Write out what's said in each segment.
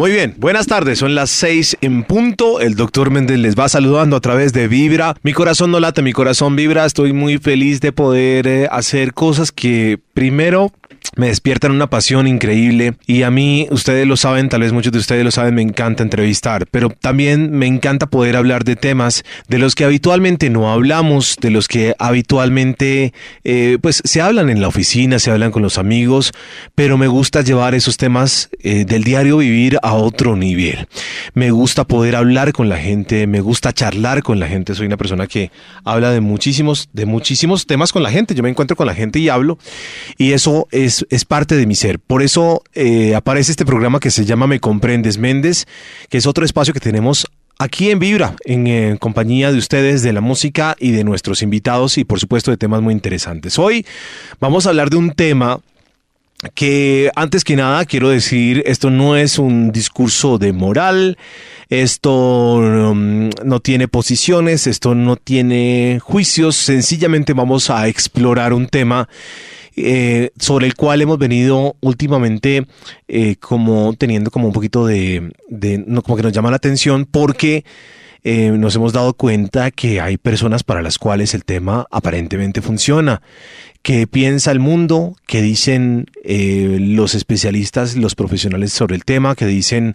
Muy bien, buenas tardes, son las seis en punto. El doctor Méndez les va saludando a través de Vibra. Mi corazón no late, mi corazón vibra. Estoy muy feliz de poder eh, hacer cosas que primero me despiertan una pasión increíble y a mí, ustedes lo saben, tal vez muchos de ustedes lo saben, me encanta entrevistar, pero también me encanta poder hablar de temas de los que habitualmente no hablamos, de los que habitualmente eh, pues se hablan en la oficina, se hablan con los amigos, pero me gusta llevar esos temas eh, del diario vivir a otro nivel. Me gusta poder hablar con la gente, me gusta charlar con la gente, soy una persona que habla de muchísimos, de muchísimos temas con la gente, yo me encuentro con la gente y hablo. Y eso es es, parte de mi ser. Por eso eh, aparece este programa que se llama Me Comprendes Méndez, que es otro espacio que tenemos aquí en Vibra, en, compañía de ustedes, de la música y de nuestros invitados y por supuesto de temas muy interesantes. Hoy vamos a hablar de un tema que antes que nada quiero decir, esto no es un discurso de moral, esto um, no tiene posiciones, esto no tiene juicios, sencillamente vamos a explorar un tema eh, sobre el cual hemos venido últimamente eh, como teniendo como un poquito de, como que nos llama la atención porque eh, nos hemos dado cuenta que hay personas para las cuales el tema aparentemente funciona qué piensa el mundo, qué dicen eh, los especialistas, los profesionales sobre el tema, qué dicen,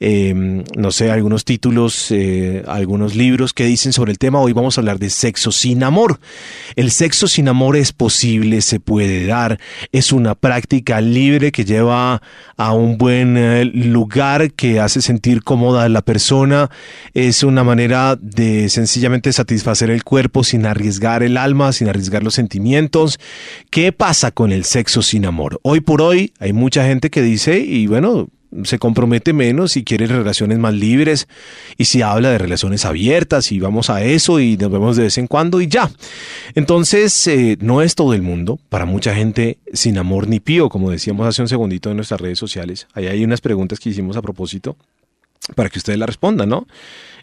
em, no sé, algunos títulos, eh, algunos libros que dicen sobre el tema. Hoy vamos a hablar de sexo sin amor. El sexo sin amor es posible, se puede dar, es una práctica libre que lleva a un buen eh, lugar, que hace sentir cómoda a la persona, es una manera de sencillamente satisfacer el cuerpo sin arriesgar el alma, sin arriesgar los sentimientos ¿Qué pasa con el sexo sin amor? Hoy por hoy hay mucha gente que dice, y bueno, se compromete menos y quiere relaciones más libres y si habla de relaciones abiertas y vamos a eso y nos vemos de vez en cuando y ya. Entonces, eh, no es todo el mundo, para mucha gente sin amor ni pío, como decíamos hace un segundito en nuestras redes sociales. Ahí hay unas preguntas que hicimos a propósito para que ustedes la respondan, ¿no?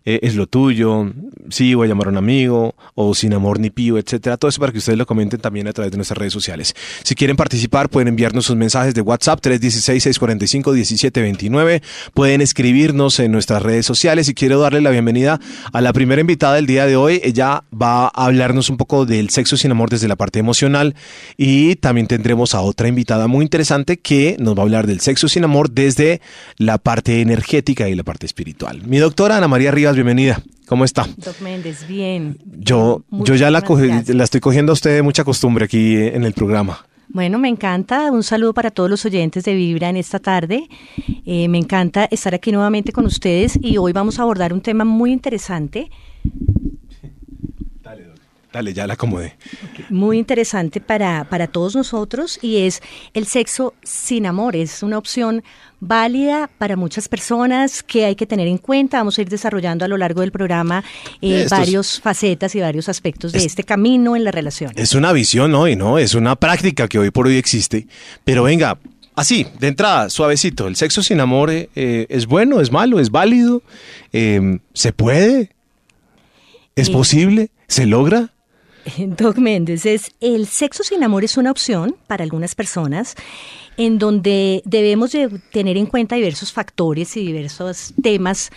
Eh, es lo tuyo, sí, voy a llamar a un amigo, o sin amor ni pío, etcétera. Todo eso para que ustedes lo comenten también a través de nuestras redes sociales. Si quieren participar, pueden enviarnos sus mensajes de WhatsApp 316-645-1729. Pueden escribirnos en nuestras redes sociales. Y quiero darle la bienvenida a la primera invitada del día de hoy. Ella va a hablarnos un poco del sexo sin amor desde la parte emocional. Y también tendremos a otra invitada muy interesante que nos va a hablar del sexo sin amor desde la parte energética y la parte espiritual. Mi doctora Ana María Rivas bienvenida. ¿Cómo está? Doc Méndez, bien. Yo, yo ya la, la estoy cogiendo a usted de mucha costumbre aquí en el programa. Bueno, me encanta. Un saludo para todos los oyentes de Vibra en esta tarde. Eh, me encanta estar aquí nuevamente con ustedes y hoy vamos a abordar un tema muy interesante. Dale, ya la acomodé. Muy interesante para, para todos nosotros y es el sexo sin amor. Es una opción válida para muchas personas que hay que tener en cuenta. Vamos a ir desarrollando a lo largo del programa eh, varios facetas y varios aspectos de este camino en la relación. Es una visión hoy, ¿no? Es una práctica que hoy por hoy existe. Pero venga, así, de entrada, suavecito. ¿El sexo sin amor eh, eh, es bueno, es malo, es válido? ¿Se puede? ¿Es posible? ¿Se logra? Doc Méndez, es el sexo sin amor es una opción para algunas personas en donde debemos de tener en cuenta diversos factores y diversos temas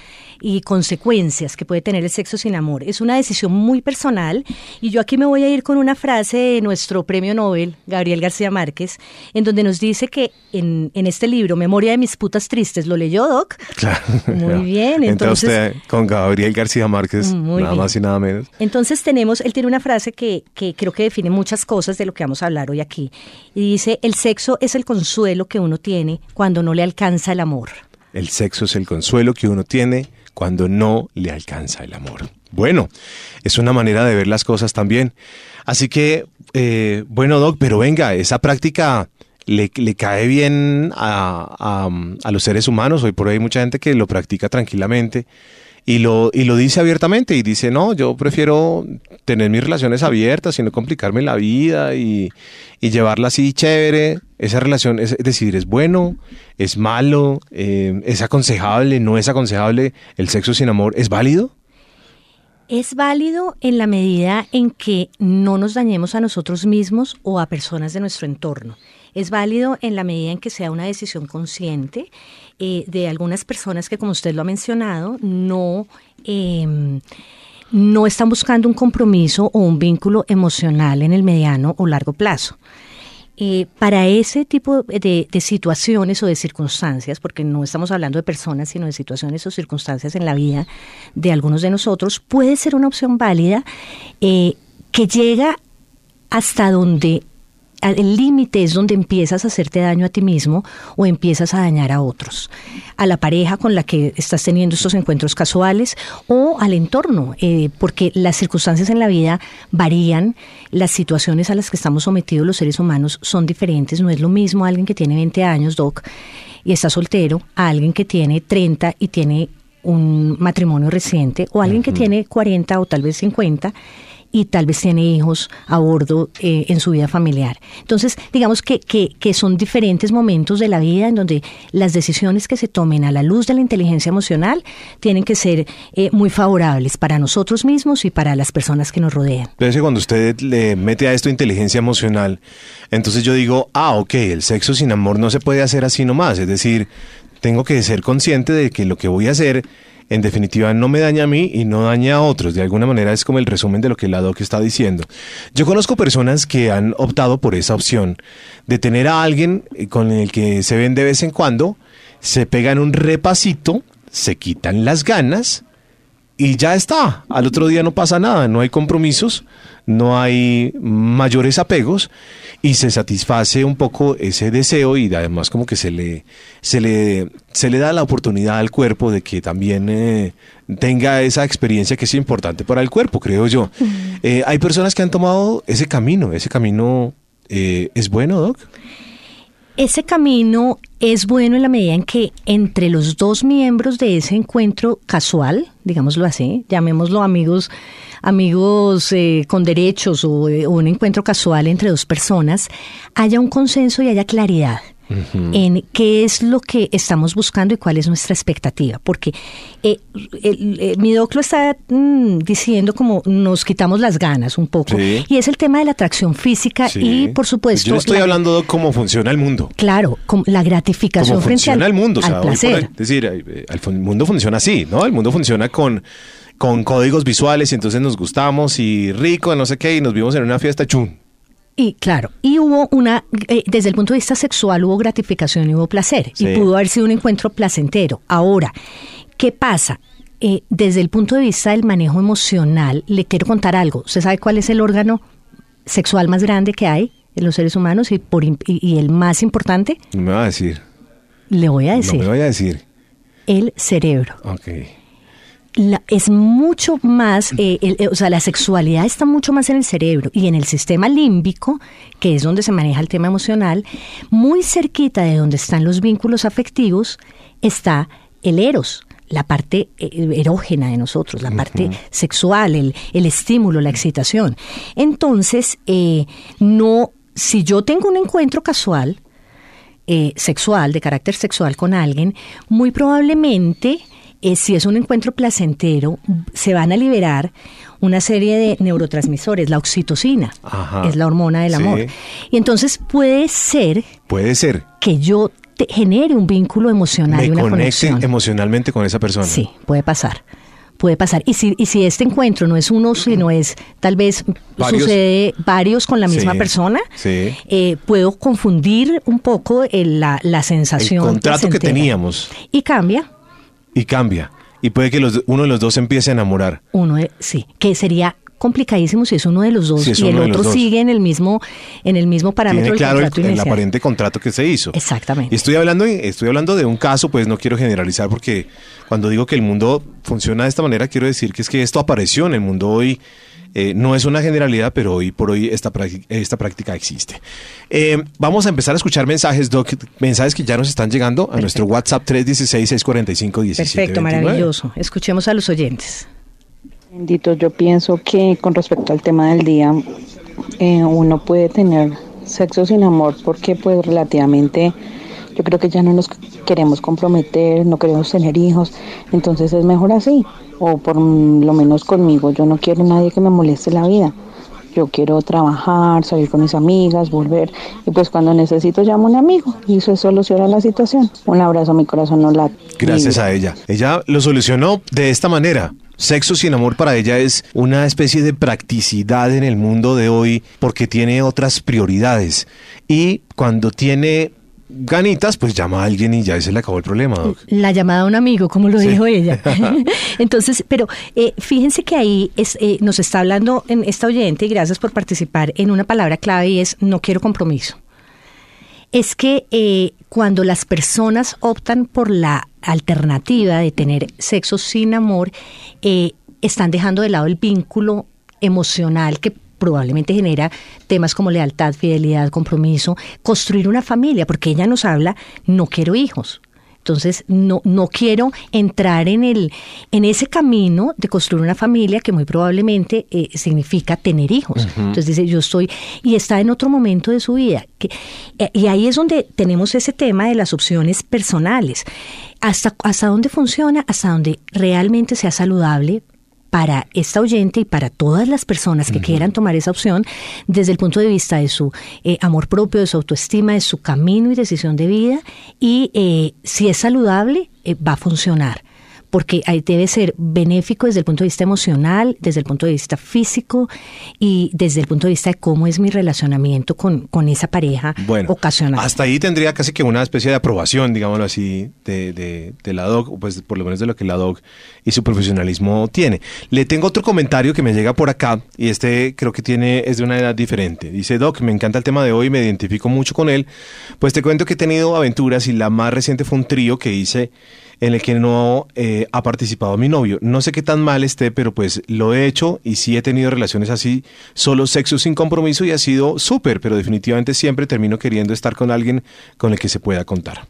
y consecuencias que puede tener el sexo sin amor. Es una decisión muy personal y yo aquí me voy a ir con una frase de nuestro premio Nobel, Gabriel García Márquez, en donde nos dice que en, este libro, Memoria de mis putas tristes, ¿lo leyó Doc? Claro. Muy bien. Entonces, con Gabriel García Márquez, nada más y nada menos. Entonces tenemos, él tiene una frase que, que creo que define muchas cosas de lo que vamos a hablar hoy aquí. Y dice, el sexo es el consuelo que uno tiene cuando no le alcanza el amor. El sexo es el consuelo que uno tiene cuando no le alcanza el amor. Bueno, es una manera de ver las cosas también. Así que, eh, bueno, Doc, pero venga, esa práctica le, cae bien a, a, los seres humanos. Hoy por hoy hay mucha gente que lo practica tranquilamente y lo, y lo dice abiertamente y dice, no, yo prefiero tener mis relaciones abiertas y no complicarme la vida y, y llevarla así chévere. Esa relación, es, decir, es bueno, es malo, eh, es aconsejable, no es aconsejable, el sexo sin amor, ¿es válido? Es válido en la medida en que no nos dañemos a nosotros mismos o a personas de nuestro entorno. Es válido en la medida en que sea una decisión consciente eh, de algunas personas que, como usted lo ha mencionado, no... Em, no están buscando un compromiso o un vínculo emocional en el mediano o largo plazo. Eh, para ese tipo de, situaciones o de circunstancias, porque no estamos hablando de personas, sino de situaciones o circunstancias en la vida de algunos de nosotros, puede ser una opción válida eh, que llega hasta donde el límite es donde empiezas a hacerte daño a ti mismo o empiezas a dañar a otros, a la pareja con la que estás teniendo estos encuentros casuales o al entorno, eh, porque las circunstancias en la vida varían, las situaciones a las que estamos sometidos los seres humanos son diferentes, no es lo mismo alguien que tiene 20 años, Doc, y está soltero, a alguien que tiene 30 y tiene un matrimonio reciente, o alguien que tiene 40 o tal vez 50 y tal vez tiene hijos a bordo eh, en su vida familiar. Entonces, digamos que, que, que, son diferentes momentos de la vida en donde las decisiones que se tomen a la luz de la inteligencia emocional tienen que ser eh, muy favorables para nosotros mismos y para las personas que nos rodean. Entonces, cuando usted le mete a esto inteligencia emocional, entonces yo digo, ah, ok, el sexo sin amor no se puede hacer así nomás, es decir, tengo que ser consciente de que lo que voy a hacer en definitiva no me daña a mí y no daña a otros. De alguna manera es como el resumen de lo que la doc está diciendo. Yo conozco personas que han optado por esa opción de tener a alguien con el que se ven de vez en cuando, se pegan un repasito, se quitan las ganas y ya está. Al otro día no pasa nada, no hay compromisos, no hay mayores apegos y se satisface un poco ese deseo y además como que se le se le se le da la oportunidad al cuerpo de que también eh, tenga esa experiencia que es importante para el cuerpo, creo yo. Eh, hay personas que han tomado ese camino, ese camino eh, es bueno, Doc. Ese camino es bueno en la medida en que entre los dos miembros de ese encuentro casual, digámoslo así, llamémoslo amigos, amigos eh, con derechos o, eh, o un encuentro casual entre dos personas, haya un consenso y haya claridad en qué es lo que estamos buscando y cuál es nuestra expectativa. Porque eh, el, mi doc lo está mm, diciendo como nos quitamos las ganas un poco. Y es el tema de la atracción física y, por supuesto... Yo estoy hablando de cómo funciona el mundo. Claro, la gratificación frente funciona al, el mundo, placer. es decir, el mundo funciona así, ¿no? El mundo funciona con con códigos visuales y entonces nos gustamos y rico, no sé qué, y nos vimos en una fiesta chun y claro, y hubo una, eh, desde el punto de vista sexual hubo gratificación y hubo placer, y pudo haber sido un encuentro placentero. Ahora, ¿qué pasa? Eh, desde el punto de vista del manejo emocional, le quiero contar algo. ¿Usted sabe cuál es el órgano sexual más grande que hay en los seres humanos y, por, y, el más importante? Me va a decir. Le voy a decir. No me voy a decir. El cerebro. Ok es mucho más, eh, eh, o sea, la sexualidad está mucho más en el cerebro y en el sistema límbico, que es donde se maneja el tema emocional, muy cerquita de donde están los vínculos afectivos, está el eros, la parte eh, erógena de nosotros, la parte sexual, el, el, estímulo, la excitación. Entonces, no, si yo tengo un encuentro casual, sexual, de carácter sexual con alguien, muy probablemente eh, si es un encuentro placentero, se van a liberar una serie de neurotransmisores, la oxitocina, es la hormona del amor. Y entonces puede ser... Puede ser. Que yo te genere un vínculo emocional y una conecte emocionalmente con esa persona. Sí, puede pasar puede pasar. Y si, y si este encuentro no es uno, sino es tal vez sucede varios con la misma persona, eh, puedo confundir un poco la, la, sensación. El contrato que teníamos. Y cambia. Y cambia. Y puede que los, uno de los dos se empiece a enamorar. Uno sí, que sería complicadísimo si es uno de los dos y el otro sigue en el mismo en el mismo parámetro Tiene claro el, aparente contrato que se hizo. Exactamente. Y estoy hablando estoy hablando de un caso, pues no quiero generalizar porque cuando digo que el mundo funciona de esta manera quiero decir que es que esto apareció en el mundo hoy eh, no es una generalidad, pero hoy por hoy esta, esta práctica existe. Eh, vamos a empezar a escuchar mensajes, Doc, mensajes que ya nos están llegando a nuestro WhatsApp 316-645-1729. Perfecto, maravilloso. Escuchemos a los oyentes. Bendito, yo pienso que con respecto al tema del día, eh, uno puede tener sexo sin amor porque pues relativamente yo creo que ya no nos queremos comprometer, no queremos tener hijos, entonces es mejor así o por lo menos conmigo, yo no quiero nadie que me moleste la vida. yo quiero trabajar, salir con mis amigas, volver. Y pues cuando necesito llamo a un amigo y eso soluciona la situación. Un abrazo, mi corazón no late. Gracias a ella. Ella lo solucionó de esta manera. Sexo sin amor para ella es una especie de practicidad en el mundo de hoy porque tiene otras prioridades. Y cuando tiene ganitas, pues llama a alguien y ya se le acabó el problema. La llamada a un amigo, como lo dijo ella. Entonces, pero eh, fíjense que ahí es, eh, nos está hablando en esta oyente, y gracias por participar, en una palabra clave y es no quiero compromiso. Es que eh, cuando las personas optan por la alternativa de tener sexo sin amor, están dejando de lado el vínculo emocional que probablemente genera temas como lealtad, fidelidad, compromiso, construir una familia, porque ella nos habla, no quiero hijos. Entonces, no, no quiero entrar en, el, en ese camino de construir una familia que muy probablemente eh, significa tener hijos. Entonces dice, yo estoy, y está en otro momento de su vida. Que, eh, y ahí es donde tenemos ese tema de las opciones personales. Hasta, hasta dónde funciona, hasta dónde realmente sea saludable para esta oyente y para todas las personas que quieran tomar esa opción desde el punto de vista de su eh, amor propio, de su autoestima, de su camino y decisión de vida y eh, si es saludable eh, va a funcionar porque ahí debe ser benéfico desde el punto de vista emocional, desde el punto de vista físico y desde el punto de vista de cómo es mi relacionamiento con, con esa pareja bueno, ocasional. Hasta ahí tendría casi que una especie de aprobación, digámoslo así, de, de, la DOC, pues por lo menos de lo que la DOC y su profesionalismo tiene. Le tengo otro comentario que me llega por acá y este creo que tiene es de una edad diferente. Dice, Doc, me encanta el tema de hoy, me identifico mucho con él. Pues te cuento que he tenido aventuras y la más reciente fue un trío que hice en el que no eh, ha participado mi novio. No sé qué tan mal esté, pero pues lo he hecho y sí he tenido relaciones así, solo sexo sin compromiso y ha sido súper, pero definitivamente siempre termino queriendo estar con alguien con el que se pueda contar.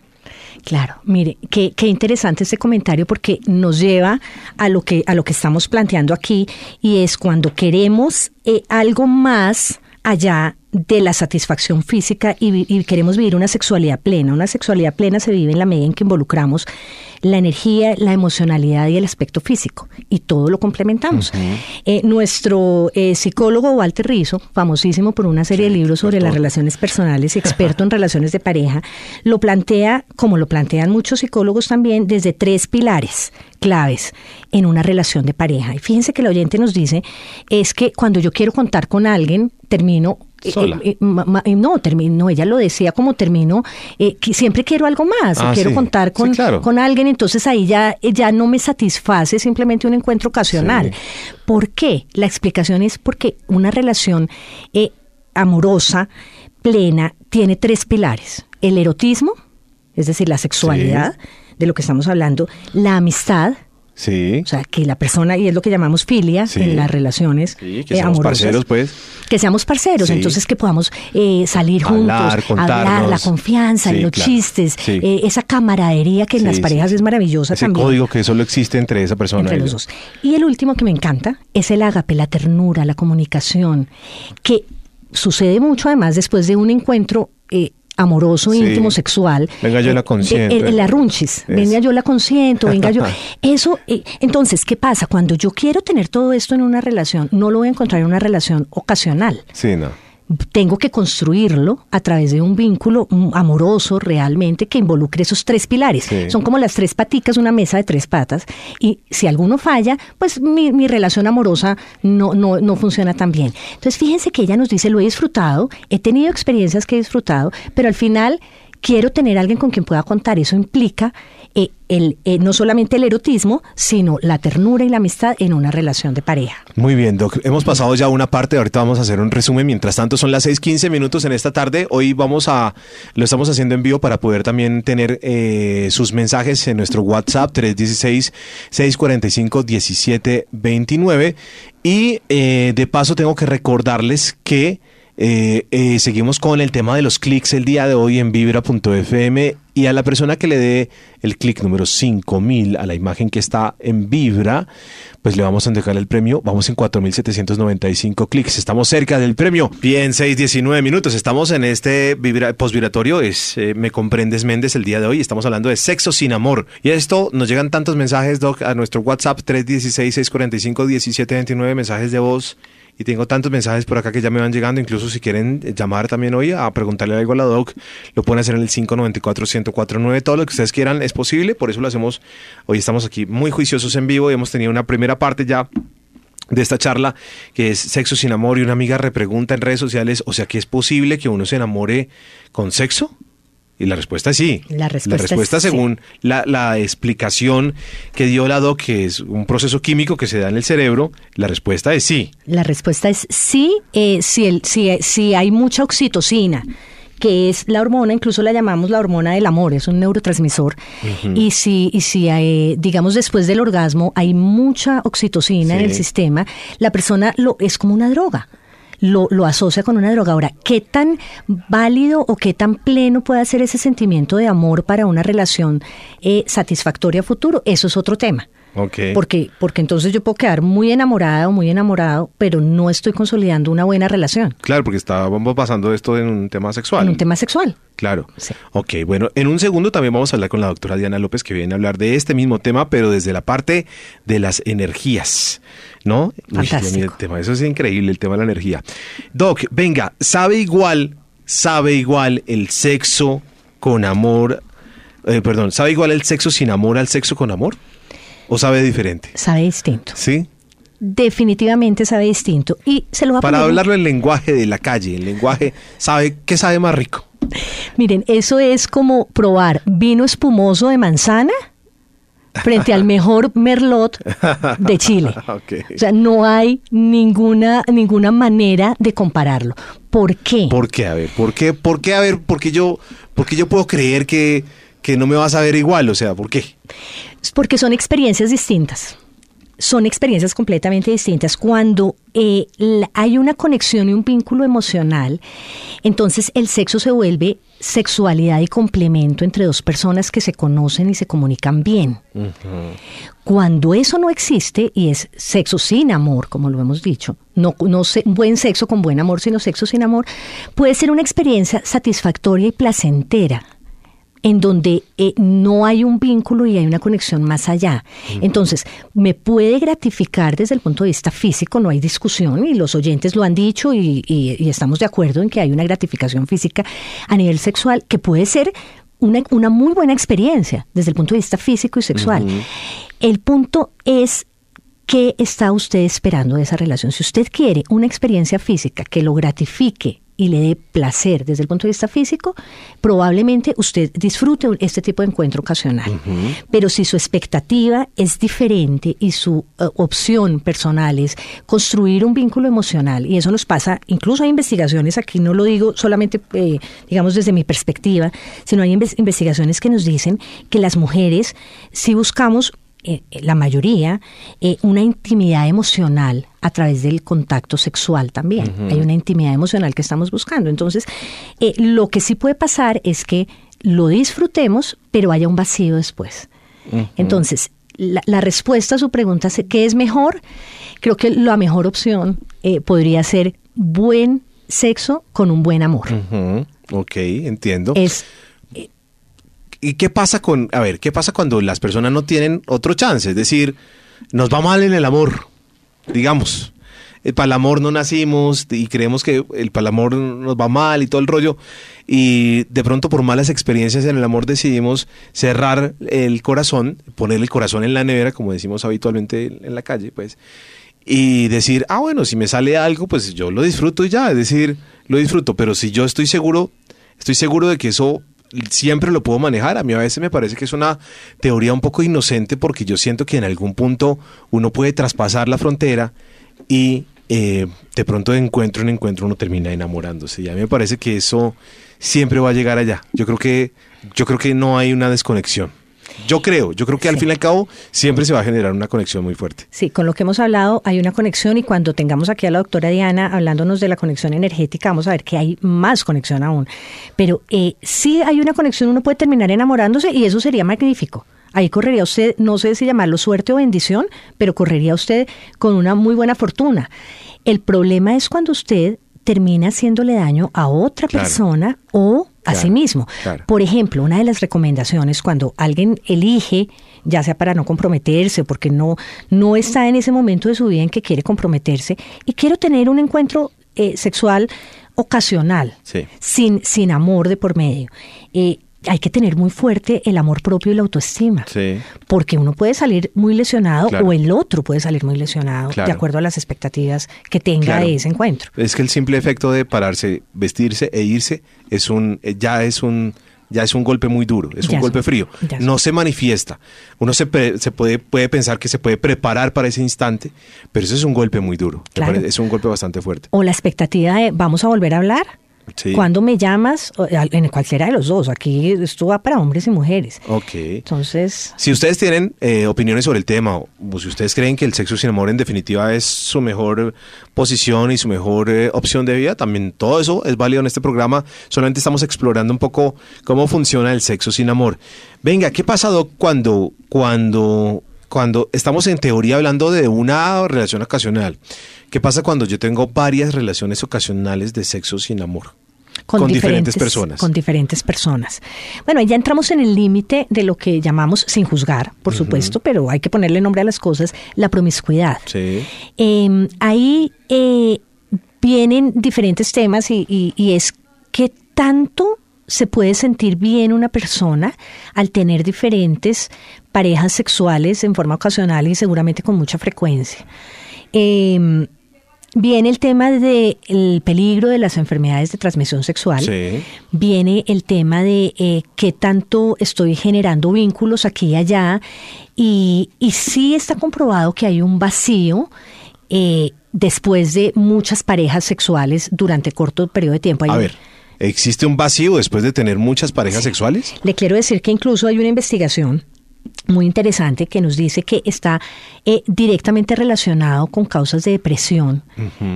Claro, mire, qué, qué, interesante este comentario porque nos lleva a lo que a lo que estamos planteando aquí y es cuando queremos eh, algo más allá de la satisfacción física y, queremos vivir una sexualidad plena. Una sexualidad plena se vive en la medida en que involucramos la energía, la emocionalidad y el aspecto físico y todo lo complementamos. Eh, nuestro eh, psicólogo Walter Rizzo, famosísimo por una serie de libros sobre las relaciones personales y experto en relaciones de pareja, lo plantea, como lo plantean muchos psicólogos también, desde tres pilares claves en una relación de pareja. Y fíjense que el oyente nos dice es que cuando yo quiero contar con alguien, termino eh, Sola. Eh, eh, no, termino, ella lo decía como termino, siempre quiero algo más, ah, quiero contar con, con alguien, entonces ahí ya, ya no me satisface simplemente un encuentro ocasional. ¿Por qué? La explicación es porque una relación amorosa, plena, tiene tres pilares. El erotismo, es decir, la sexualidad, de lo que estamos hablando, la amistad, Sí. O sea, que la persona, y es lo que llamamos filia en las relaciones sí, que seamos parceros, pues. Que seamos parceros, entonces que podamos eh, salir juntos, hablar, la confianza, los chistes, eh, esa camaradería que en las parejas es maravillosa Ese código que solo existe entre esa persona. Entre los dos. Y el último que me encanta es el agape, la ternura, la comunicación, que sucede mucho además después de un encuentro amoroso, íntimo, sexual. Venga, yo la eh, consiento. El, el, arrunchis, venga, yo la consiento, venga, yo. Eso, eh, entonces, ¿qué pasa? Cuando yo quiero tener todo esto en una relación, no lo voy a encontrar en una relación ocasional. Sí, no tengo que construirlo a través de un vínculo amoroso realmente que involucre esos tres pilares. Son como las tres paticas, una mesa de tres patas. Y si alguno falla, pues mi, mi relación amorosa no, no, no funciona tan bien. Entonces fíjense que ella nos dice, lo he disfrutado, he tenido experiencias que he disfrutado, pero al final quiero tener alguien con quien pueda contar. Eso implica eh, el, eh, no solamente el erotismo, sino la ternura y la amistad en una relación de pareja. Muy bien, Doc. Hemos pasado ya una parte, ahorita vamos a hacer un resumen. Mientras tanto, son las 6:15 minutos en esta tarde. Hoy vamos a, lo estamos haciendo en vivo para poder también tener eh, sus mensajes en nuestro WhatsApp 316-645-1729. Y de paso tengo que recordarles que eh, eh, seguimos con el tema de los clics el día de hoy en vibra.fm y a la persona que le dé el clic número 5000 a la imagen que está en Vibra, pues le vamos a entregar el premio. Vamos en 4795 clics. Estamos cerca del premio. Bien, 619 minutos. Estamos en este vibra. Es eh, Me comprendes Méndez el día de hoy. Estamos hablando de sexo sin amor. Y esto nos llegan tantos mensajes, Doc, a nuestro WhatsApp 316 645 1729 mensajes de voz y tengo tantos mensajes por acá que ya me van llegando, incluso si quieren llamar también hoy a preguntarle algo a la doc, lo pueden hacer en el 594-1049, todo lo que ustedes quieran es posible, por eso lo hacemos, hoy estamos aquí muy juiciosos en vivo y hemos tenido una primera parte ya de esta charla, que es Sexo sin Amor, y una amiga repregunta en redes sociales, o sea, que es posible que uno se enamore con sexo? Y la respuesta es sí. La respuesta, según la, explicación que dio la DOC, que es un proceso químico que se da en el cerebro, la respuesta es sí. La respuesta es sí, eh, si, el, si, si hay mucha oxitocina que es la hormona, incluso la llamamos la hormona del amor, es un neurotransmisor. Y si, y si hay, digamos, después del orgasmo hay mucha oxitocina en el sistema, la persona lo es como una droga. Lo, lo, asocia con una droga. Ahora, ¿qué tan válido o qué tan pleno puede ser ese sentimiento de amor para una relación eh, satisfactoria a futuro? Eso es otro tema. Porque, porque entonces yo puedo quedar muy enamorada o muy enamorado, pero no estoy consolidando una buena relación. Claro, porque estábamos pasando esto en un tema sexual. En un tema sexual. Claro. Ok, bueno, en un segundo también vamos a hablar con la doctora Diana López, que viene a hablar de este mismo tema, pero desde la parte de las energías, ¿no? Fantástico. el tema, eso es increíble, el tema de la energía. Doc, venga, ¿sabe igual, sabe igual el sexo con amor, eh, perdón, ¿sabe igual el sexo sin amor al sexo con amor? ¿O sabe diferente? Sabe distinto. ¿Sí? Definitivamente sabe distinto. Y se lo va a Para hablarlo en lenguaje de la calle, en lenguaje, ¿sabe qué sabe más rico? Miren, eso es como probar vino espumoso de manzana frente al mejor merlot de Chile. O sea, no hay ninguna, ninguna manera de compararlo. ¿Por qué? ¿Por qué? A ver, ¿por qué? ¿Por qué? A ver, porque yo, porque yo puedo creer que, que no me vas a ver igual, o sea, ¿por qué? Porque son experiencias distintas. Son experiencias completamente distintas. Cuando eh, hay una conexión y un vínculo emocional, entonces el sexo se vuelve sexualidad y complemento entre dos personas que se conocen y se comunican bien. Cuando eso no existe y es sexo sin amor, como lo hemos dicho, no, no buen sexo con buen amor, sino sexo sin amor, puede ser una experiencia satisfactoria y placentera en donde eh, no hay un vínculo y hay una conexión más allá. Entonces, me puede gratificar desde el punto de vista físico, no hay discusión y los oyentes lo han dicho y, estamos de acuerdo en que hay una gratificación física a nivel sexual que puede ser una, una muy buena experiencia desde el punto de vista físico y sexual. El punto es ¿qué está usted esperando de esa relación? Si usted quiere una experiencia física que lo gratifique y le dé placer desde el punto de vista físico, probablemente usted disfrute este tipo de encuentro ocasional. Pero si su expectativa es diferente y su eh, opción personal es construir un vínculo emocional, y eso nos pasa, incluso hay investigaciones, aquí no lo digo solamente, eh, digamos, desde mi perspectiva, sino hay investigaciones que nos dicen que las mujeres, si buscamos eh, la mayoría, eh, una intimidad emocional a través del contacto sexual también. Hay una intimidad emocional que estamos buscando. Entonces, eh, lo que sí puede pasar es que lo disfrutemos, pero haya un vacío después. Entonces, la, respuesta a su pregunta, ¿qué es mejor? Creo que la mejor opción podría ser buen sexo con un buen amor. Ok, entiendo. Es ¿Y qué pasa con, a ver, qué pasa cuando las personas no tienen otro chance? Es decir, nos va mal en el amor, digamos. El palamor no nacimos y creemos que el palamor nos va mal y todo el rollo. Y de pronto por malas experiencias en el amor decidimos cerrar el corazón, poner el corazón en la nevera, como decimos habitualmente en la calle, pues. Y decir, ah, bueno, si me sale algo, pues yo lo disfruto y ya, es decir, lo disfruto. Pero si yo estoy seguro, estoy seguro de que eso siempre lo puedo manejar. A mí a veces me parece que es una teoría un poco inocente porque yo siento que en algún punto uno puede traspasar la frontera y eh, de pronto de encuentro en encuentro uno termina enamorándose. Y a mí me parece que eso siempre va a llegar allá. Yo creo que, yo creo que no hay una desconexión. Yo creo, yo creo que al fin y al cabo siempre se va a generar una conexión muy fuerte. Sí, con lo que hemos hablado hay una conexión y cuando tengamos aquí a la doctora Diana hablándonos de la conexión energética, vamos a ver que hay más conexión aún. Pero eh, sí hay una conexión, uno puede terminar enamorándose y eso sería magnífico. Ahí correría usted, no sé si llamarlo suerte o bendición, pero correría usted con una muy buena fortuna. El problema es cuando usted termina haciéndole daño a otra persona o a sí mismo. Por ejemplo, una de las recomendaciones cuando alguien elige, ya sea para no comprometerse, porque no, no está en ese momento de su vida en que quiere comprometerse, y quiero tener un encuentro eh, sexual ocasional, sin, sin amor de por medio. Eh, hay que tener muy fuerte el amor propio y la autoestima. Porque uno puede salir muy lesionado o el otro puede salir muy lesionado de acuerdo a las expectativas que tenga ese encuentro. Es que el simple efecto de pararse, vestirse e irse es un ya es un ya es un golpe muy duro, es un golpe frío. No se manifiesta. Uno se, se, puede, puede pensar que se puede preparar para ese instante, pero eso es un golpe muy duro. Es un golpe bastante fuerte. O la expectativa de vamos a volver a hablar. Cuando me llamas, en cualquiera de los dos, aquí esto va para hombres y mujeres. Ok. Entonces. Si ustedes tienen eh, opiniones sobre el tema, o si ustedes creen que el sexo sin amor en definitiva es su mejor posición y su mejor eh, opción de vida, también todo eso es válido en este programa. Solamente estamos explorando un poco cómo funciona el sexo sin amor. Venga, ¿qué pasa cuando, cuando, cuando estamos en teoría hablando de una relación ocasional? ¿Qué pasa cuando yo tengo varias relaciones ocasionales de sexo sin amor? Con, diferentes, personas. Con diferentes personas. Bueno, ya entramos en el límite de lo que llamamos, sin juzgar, por supuesto, pero hay que ponerle nombre a las cosas, la promiscuidad. Sí. Em, ahí eh, vienen diferentes temas y, y es qué tanto se puede sentir bien una persona al tener diferentes parejas sexuales en forma ocasional y seguramente con mucha frecuencia. Eh, Viene el tema del peligro de las enfermedades de transmisión sexual. Viene el tema de eh, qué tanto estoy generando vínculos aquí y allá. Y, y sí está comprobado que hay un vacío eh, después de muchas parejas sexuales durante corto periodo de tiempo. A ver. ¿Existe un vacío después de tener muchas parejas sexuales? Le quiero decir que incluso hay una investigación muy interesante que nos dice que está eh, directamente relacionado con causas de depresión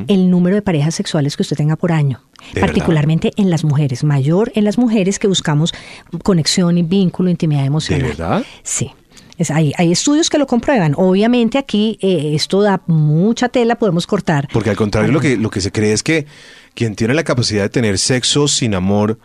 el número de parejas sexuales que usted tenga por año, particularmente en las mujeres, mayor en las mujeres que buscamos conexión y vínculo, intimidad emocional. ¿De verdad? Sí. hay, hay, estudios que lo comprueban. Obviamente aquí eh, esto da mucha tela, podemos cortar. Porque al contrario, lo que, lo que se cree es que quien tiene la capacidad de tener sexo sin amor,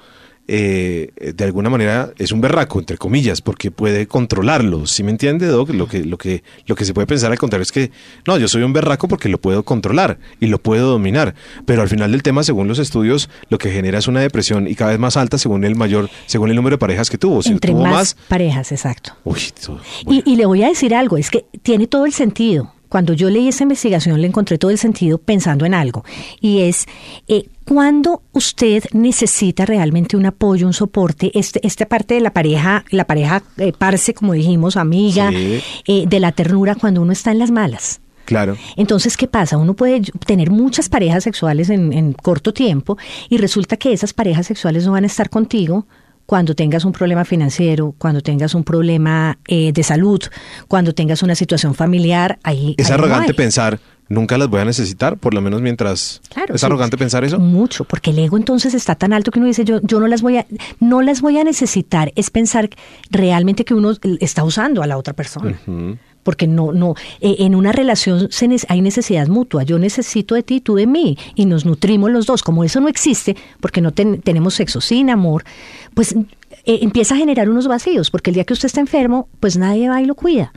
eh, de alguna manera es un berraco, entre comillas, porque puede controlarlo. ¿Sí me entiende, Doc? Lo que, lo, que, lo que se puede pensar al contrario es que, no, yo soy un berraco porque lo puedo controlar y lo puedo dominar. Pero al final del tema, según los estudios, lo que genera es una depresión y cada vez más alta según el mayor, según el número de parejas que tuvo. Si entre tuvo más, parejas, exacto. y, y le voy a decir algo, es que tiene todo el sentido cuando yo leí esa investigación le encontré todo el sentido pensando en algo y es eh, cuando usted necesita realmente un apoyo, un soporte, este, esta parte de la pareja, la pareja eh, parce, como dijimos, amiga, eh, de la ternura cuando uno está en las malas. Claro. Entonces, ¿qué pasa? Uno puede tener muchas parejas sexuales en, en corto tiempo y resulta que esas parejas sexuales no van a estar contigo cuando tengas un problema financiero, cuando tengas un problema eh, de salud, cuando tengas una situación familiar, ahí... Es arrogante pensar, nunca las voy a necesitar, por lo menos mientras... Claro, ¿Es arrogante pensar eso? Mucho, porque el ego entonces está tan alto que uno dice, yo, yo no, las voy a, no las voy a necesitar. Es pensar realmente que uno está usando a la otra persona porque no, no, eh, en una relación se hay necesidad mutua, yo necesito de ti, tú de mí, y nos nutrimos los dos. Como eso no existe, porque no tenemos sexo sin amor, pues eh, empieza a generar unos vacíos, porque el día que usted está enfermo, pues nadie va y lo cuida.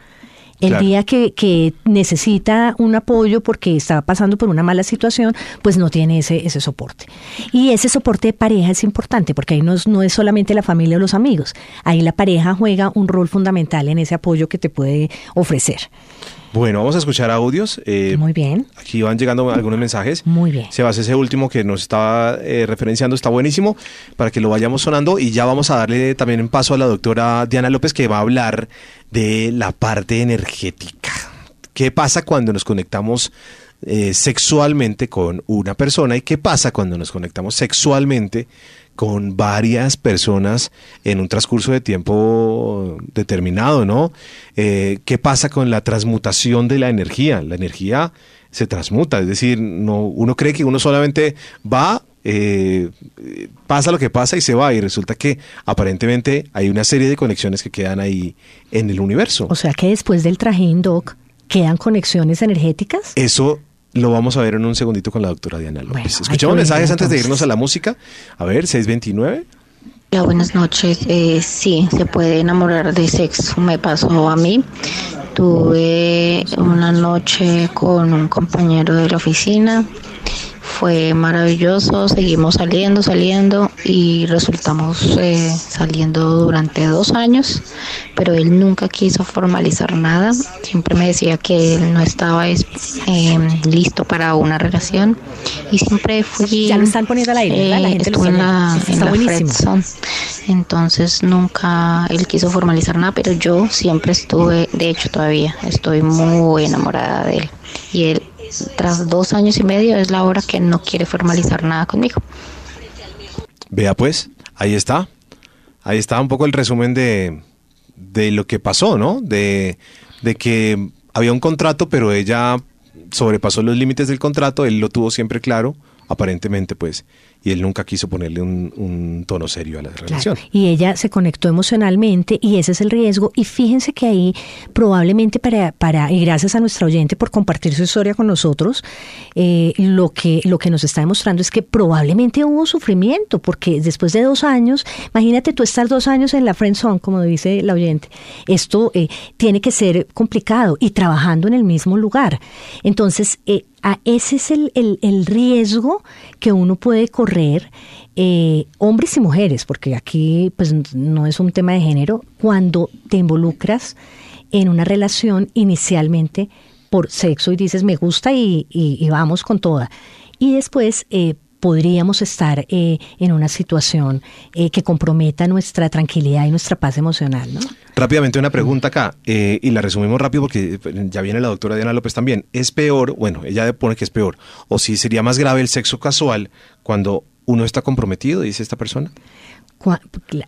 El día que, que, necesita un apoyo porque está pasando por una mala situación, pues no tiene ese, ese soporte. Y ese soporte de pareja es importante porque ahí no es, no es solamente la familia o los amigos, ahí la pareja juega un rol fundamental en ese apoyo que te puede ofrecer. Bueno, vamos a escuchar audios. Eh, Muy bien. Aquí van llegando algunos mensajes. Muy bien. Sebas, ese último que nos estaba eh, referenciando está buenísimo para que lo vayamos sonando y ya vamos a darle también un paso a la doctora Diana López que va a hablar de la parte energética. ¿Qué pasa cuando nos conectamos eh, sexualmente con una persona y qué pasa cuando nos conectamos sexualmente con varias personas en un transcurso de tiempo determinado, ¿no? Eh, ¿Qué pasa con la transmutación de la energía? La energía se transmuta, es decir, no, uno cree que uno solamente va, eh, pasa lo que pasa y se va, y resulta que aparentemente hay una serie de conexiones que quedan ahí en el universo. O sea que después del trajín, Doc, ¿quedan conexiones energéticas? Eso lo vamos a ver en un segundito con la doctora Diana López. Escuchemos mensajes antes de irnos a la música. A ver, 629. Hola, buenas noches. Eh, sí, se puede enamorar de sexo. Me pasó a mí. Tuve una noche con un compañero de la oficina fue maravilloso, seguimos saliendo, saliendo y resultamos eh, saliendo durante dos años, pero él nunca quiso formalizar nada, siempre me decía que él no estaba eh, listo para una relación y siempre fui... Ya lo están poniendo al aire, la gente estuve en la, en la entonces nunca él quiso formalizar nada, pero yo siempre estuve, de hecho todavía estoy muy enamorada de él y él tras dos años y medio es la hora que no quiere formalizar nada conmigo. Vea pues, ahí está. Ahí está un poco el resumen de, de lo que pasó, ¿no? De, de que había un contrato, pero ella sobrepasó los límites del contrato, él lo tuvo siempre claro, aparentemente pues, y él nunca quiso ponerle un, tono serio a la relación. Y ella se conectó emocionalmente y ese es el riesgo. Y fíjense que ahí probablemente para, para y gracias a nuestra oyente por compartir su historia con nosotros, eh, lo, que, lo que nos está demostrando es que probablemente hubo sufrimiento, porque después de dos años, imagínate tú estar dos años en la friend zone, como dice la oyente, esto eh, tiene que ser complicado y trabajando en el mismo lugar. Entonces, eh, a ese es el, el, riesgo que uno puede correr, eh, hombres y mujeres, porque aquí pues no es un tema de género, cuando te involucras en una relación inicialmente por sexo y dices me gusta y, y, vamos con toda. Y después eh, podríamos estar eh, en una situación eh, que comprometa nuestra tranquilidad y nuestra paz emocional. ¿no? Rápidamente una pregunta acá, eh, y la resumimos rápido porque ya viene la doctora Diana López también. ¿Es peor, bueno, ella pone que es peor, o si sería más grave el sexo casual cuando uno está comprometido, dice esta persona?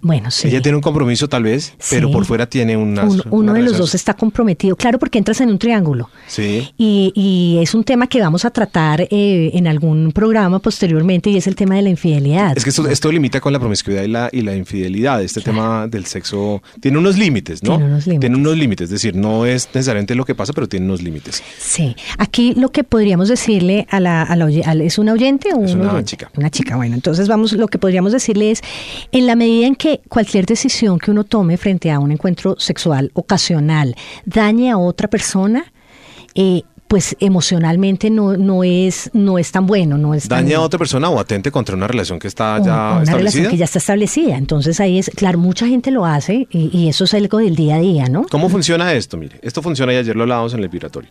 Bueno, sí. Ella tiene un compromiso tal vez, pero por fuera tiene una... Uno, de los dos está comprometido, claro, porque entras en un triángulo. Sí. Y, y es un tema que vamos a tratar eh, en algún programa posteriormente y es el tema de la infidelidad. Es que esto, esto limita con la promiscuidad y la, y la infidelidad. Este tema del sexo tiene unos límites, ¿no? Tiene unos límites. Tiene unos límites, es decir, no es necesariamente lo que pasa, pero tiene unos límites. Sí. Aquí lo que podríamos decirle a la... A la ¿Es una oyente o es una chica? Una chica, bueno. Entonces vamos, lo que podríamos decirle es en la medida en que cualquier decisión que uno tome frente a un encuentro sexual ocasional dañe a otra persona, eh, pues emocionalmente no, no, es, no es tan bueno. No es Daña a otra persona o atente contra una relación que está ya una establecida. relación que ya está establecida. Entonces ahí es, claro, mucha gente lo hace y, y, eso es algo del día a día, ¿no? ¿Cómo funciona esto? Mire, esto funciona y ayer lo hablábamos en el vibratorio.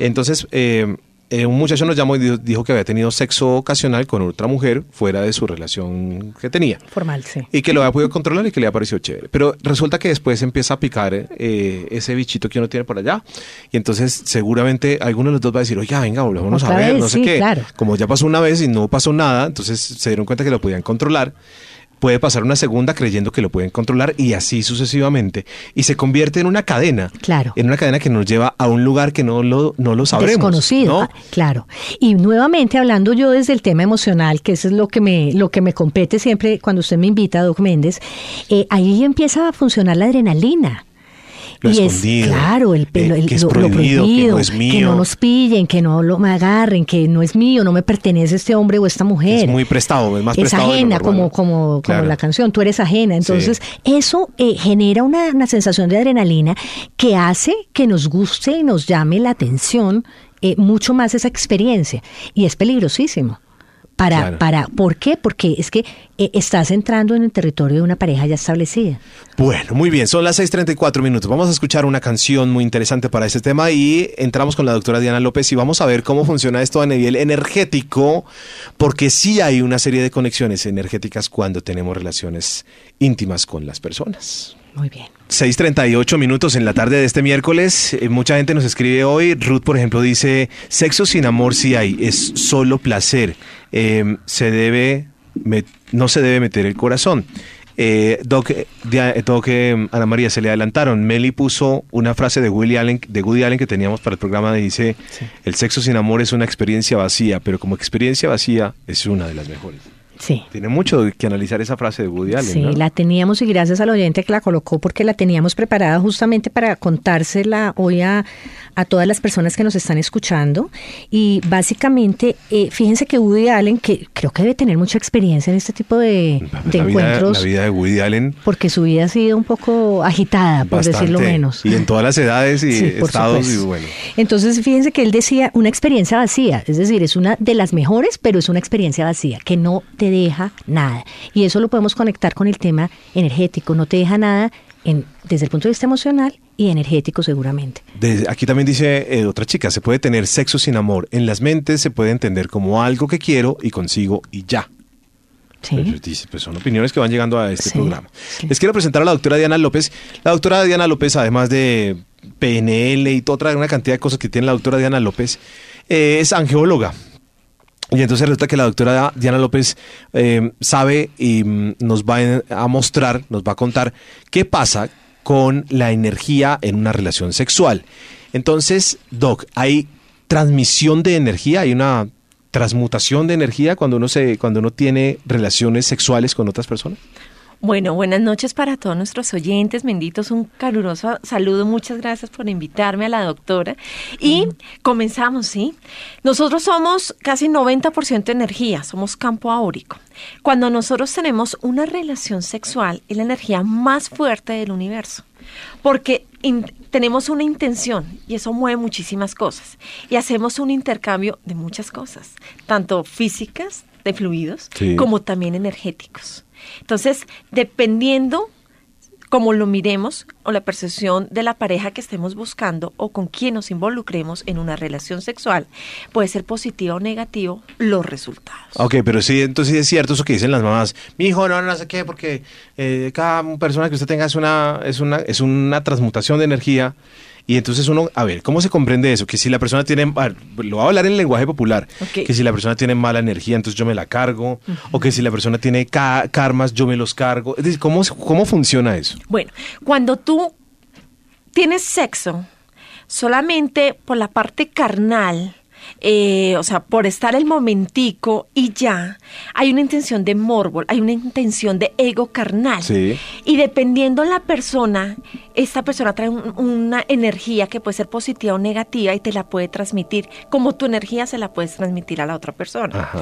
Entonces, eh, eh, un muchacho nos llamó y dijo que había tenido sexo ocasional con otra mujer fuera de su relación que tenía. Formal, sí. Y que lo había podido controlar y que le había parecido chévere. Pero resulta que después empieza a picar eh, ese bichito que uno tiene por allá. Y entonces seguramente alguno de los dos va a decir, oye, venga, volvamos a ver, no sé qué. Claro. Como ya pasó una vez y no pasó nada, entonces se dieron cuenta que lo podían controlar puede pasar una segunda creyendo que lo pueden controlar y así sucesivamente. Y se convierte en una cadena. Claro. En una cadena que nos lleva a un lugar que no lo, no lo sabremos. Desconocido, ah, claro. Y nuevamente hablando yo desde el tema emocional, que eso es lo que me, lo que me compete siempre cuando usted me invita, Doc Méndez, eh, ahí empieza a funcionar la adrenalina lo y escondido, es, claro, el, pelo, que es prohibido, que no es mío. Que no nos pillen, que no lo me agarren, que no es mío, no me pertenece este hombre o esta mujer. Es muy prestado, es más es prestado. Es ajena, como, como, como la canción, tú eres ajena. Entonces, eso eh, genera una, una, sensación de adrenalina que hace que nos guste y nos llame la atención eh, mucho más esa experiencia. Y es peligrosísimo. Para, para, ¿Por qué? Porque es que eh, estás entrando en el territorio de una pareja ya establecida. Bueno, muy bien, son las 6.34 minutos. Vamos a escuchar una canción muy interesante para este tema y entramos con la doctora Diana López y vamos a ver cómo funciona esto a nivel energético, porque sí hay una serie de conexiones energéticas cuando tenemos relaciones íntimas con las personas. Muy bien. 6.38 minutos en la tarde de este miércoles. Eh, mucha gente nos escribe hoy. Ruth, por ejemplo, dice, sexo sin amor sí hay, es solo placer. Em, se debe, no se debe meter el corazón. Eh, Doc, eh, eh, Ana María, se le adelantaron. Meli puso una frase de Woody Allen, de Woody Allen que teníamos para el programa. Dice, el sexo sin amor es una experiencia vacía, pero como experiencia vacía es una de las mejores. Sí. Tiene mucho que analizar esa frase de Woody Allen. Sí, la teníamos y gracias al oyente que la colocó porque la teníamos preparada justamente para contársela hoy a, a todas las personas que nos están escuchando. Y básicamente, eh, fíjense que Woody Allen, que creo que debe tener mucha experiencia en este tipo de, de la encuentros. Vida, la vida de Woody Allen. Porque su vida ha sido un poco agitada, por bastante, decirlo menos. Y en todas las edades y Sí, estados. Y bueno. Entonces, fíjense que él decía una experiencia vacía, es decir, es una de las mejores, pero es una experiencia vacía, que no te deja nada. Y eso lo podemos conectar con el tema energético, no te deja nada en, desde el punto de vista emocional y energético seguramente. De- aquí también dice eh, otra chica, se puede tener sexo sin amor. En las mentes se puede entender como algo que quiero y consigo y ya. Sí. Pues, pues son opiniones que van llegando a este Sí, programa. sí. Les quiero presentar a la doctora Diana López. La doctora Diana López, además de PNL y toda otra una cantidad de cosas que tiene la doctora Diana López, eh, es angeóloga. Y entonces resulta que la doctora Diana López eh, sabe y mm, nos va a mostrar, nos va a contar qué pasa con la energía en una relación sexual. Entonces, Doc, ¿hay transmisión de energía? ¿Hay una transmutación de energía cuando uno, se, cuando uno tiene relaciones sexuales con otras personas? Bueno, buenas noches para todos nuestros oyentes. Benditos, un caluroso saludo. Muchas gracias por invitarme a la doctora. Y comenzamos, ¿sí? Nosotros somos casi 90% energía, somos campo áurico. Cuando nosotros tenemos una relación sexual, es la energía más fuerte del universo. Porque tenemos una intención y eso mueve muchísimas cosas. Y hacemos un intercambio de muchas cosas, tanto físicas, de fluidos, Sí. como también energéticos. Entonces, dependiendo como lo miremos o la percepción de la pareja que estemos buscando o con quien nos involucremos en una relación sexual, puede ser positivo o negativo los resultados. Ok, pero sí, entonces es cierto eso que dicen las mamás. Mi hijo, no, no sé qué, porque eh, cada persona que usted tenga es una, es una, es una transmutación de energía. Y entonces uno, a ver, ¿cómo se comprende eso? Que si la persona tiene, lo voy a hablar en lenguaje popular, que si la persona tiene mala energía, entonces yo me la cargo, o que si la persona tiene ca- karmas, yo me los cargo. Es decir, ¿cómo, ¿cómo funciona eso? Bueno, cuando tú tienes sexo solamente por la parte carnal, eh, o sea, por estar el momentico y ya, hay una intención de morbo, hay una intención de ego carnal. Sí. Y dependiendo la persona, esta persona trae un- una energía que puede ser positiva o negativa y te la puede transmitir, como tu energía se la puedes transmitir a la otra persona. Ajá.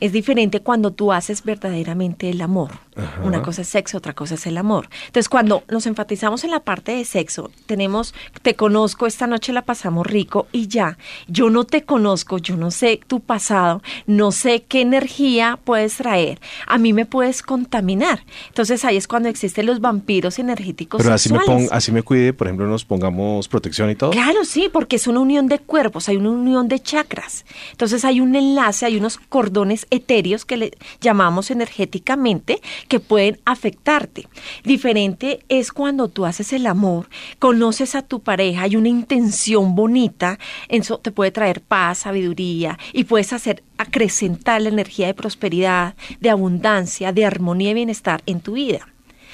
Es diferente cuando tú haces verdaderamente el amor. Ajá. Una cosa es sexo, otra cosa es el amor. Entonces, cuando nos enfatizamos en la parte de sexo, tenemos, te conozco, esta noche la pasamos rico y ya. Yo no te conozco, yo no sé tu pasado, no sé qué energía puedes traer. A mí me puedes contaminar. Entonces, ahí es cuando existen los vampiros energéticos Pero así me, sexuales. Así me cuide, por ejemplo, nos pongamos protección y todo. Claro, sí, porque es una unión de cuerpos, hay una unión de chakras. Entonces hay un enlace, hay unos cordones etéreos que le llamamos energéticamente que pueden afectarte. Diferente es cuando tú haces el amor, conoces a tu pareja, hay una intención bonita, eso te puede traer paz, sabiduría y puedes hacer acrecentar la energía de prosperidad, de abundancia, de armonía y bienestar en tu vida.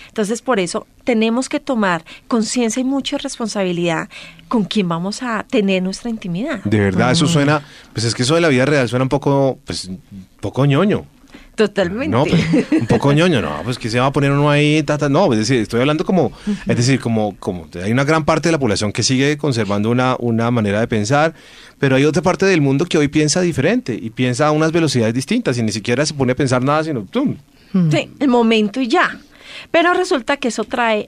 Entonces, por eso tenemos que tomar conciencia y mucha responsabilidad con quién vamos a tener nuestra intimidad. De verdad, eso suena, pues es que eso de la vida real suena un poco, pues, un poco ñoño. Totalmente. No, pero un poco ñoño, no, pues que se va a poner uno ahí, ta, ta, no, es decir, estoy hablando como, es decir, como, como hay una gran parte de la población que sigue conservando una, una manera de pensar, pero hay otra parte del mundo que hoy piensa diferente y piensa a unas velocidades distintas y ni siquiera se pone a pensar nada, sino ¡tum! Sí, el momento y ya. Pero resulta que eso trae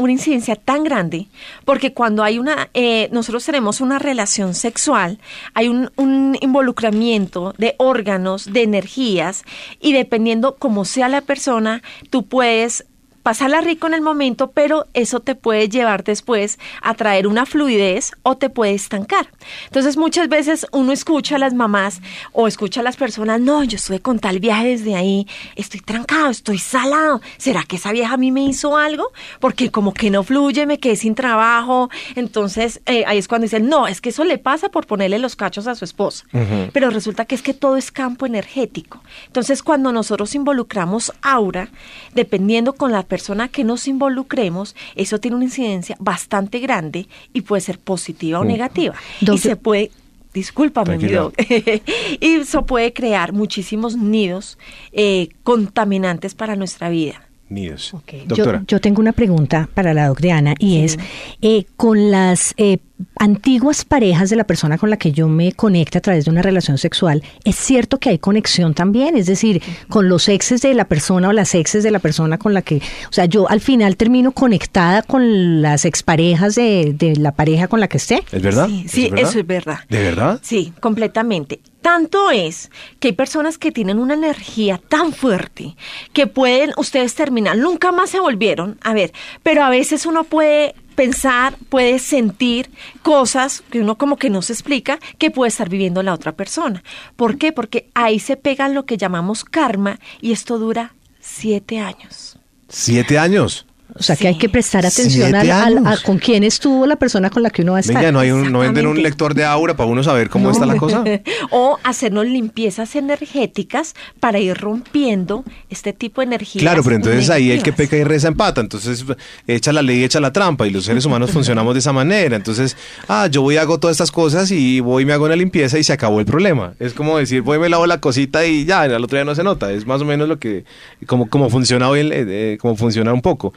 una incidencia tan grande, porque cuando hay una, eh, nosotros tenemos una relación sexual, hay un, un involucramiento de órganos, de energías, y dependiendo cómo sea la persona, tú puedes pasarla rico en el momento, pero eso te puede llevar después a traer una fluidez o te puede estancar. Entonces muchas veces uno escucha a las mamás o escucha a las personas, no, yo estuve con tal viaje desde ahí, estoy trancado, estoy salado, ¿será que esa vieja a mí me hizo algo? Porque como que no fluye, me quedé sin trabajo, entonces eh, ahí es cuando dicen, no, es que eso le pasa por ponerle los cachos a su esposa, Ujú. pero resulta que es que todo es campo energético. Entonces cuando nosotros involucramos aura, dependiendo con la persona que nos involucremos, eso tiene una incidencia bastante grande y puede ser positiva o negativa. Y se puede, discúlpame, mi doc. y eso puede crear muchísimos nidos eh, contaminantes para nuestra vida. Nidos. Doctora. yo tengo una pregunta para la doctora Ana y es, eh, con las eh, antiguas parejas de la persona con la que yo me conecte a través de una relación sexual, es cierto que hay conexión también, es decir, con los exes de la persona o las exes de la persona con la que, o sea, yo al final termino conectada con las exparejas de, de la pareja con la que esté. ¿Es verdad? Sí, sí, verdad? eso es verdad. ¿De verdad? Sí, completamente. Tanto es que hay personas que tienen una energía tan fuerte que pueden ustedes terminar, nunca más se volvieron, a ver, pero a veces uno puede pensar, puede sentir cosas que uno como que no se explica que puede estar viviendo la otra persona. ¿Por qué? Porque ahí se pega lo que llamamos karma y esto dura siete años. ¿Siete años? O sea, Sí. que hay que prestar atención a, con quién estuvo la persona con la que uno va a estar. Venga, ¿no, hay un, ¿no venden un lector de aura para uno saber cómo está la cosa? o hacernos limpiezas energéticas para ir rompiendo este tipo de energías. Claro, pero entonces ahí el que peca y reza empata, entonces echa la ley, echa la trampa y los seres humanos funcionamos de esa manera. Entonces, ah, yo voy y hago todas estas cosas y voy y me hago una limpieza y se acabó el problema. Es como decir, voy y me lavo la cosita y ya, al otro día no se nota. Es más o menos lo que, como, como funciona hoy, el- eh, como funciona un poco.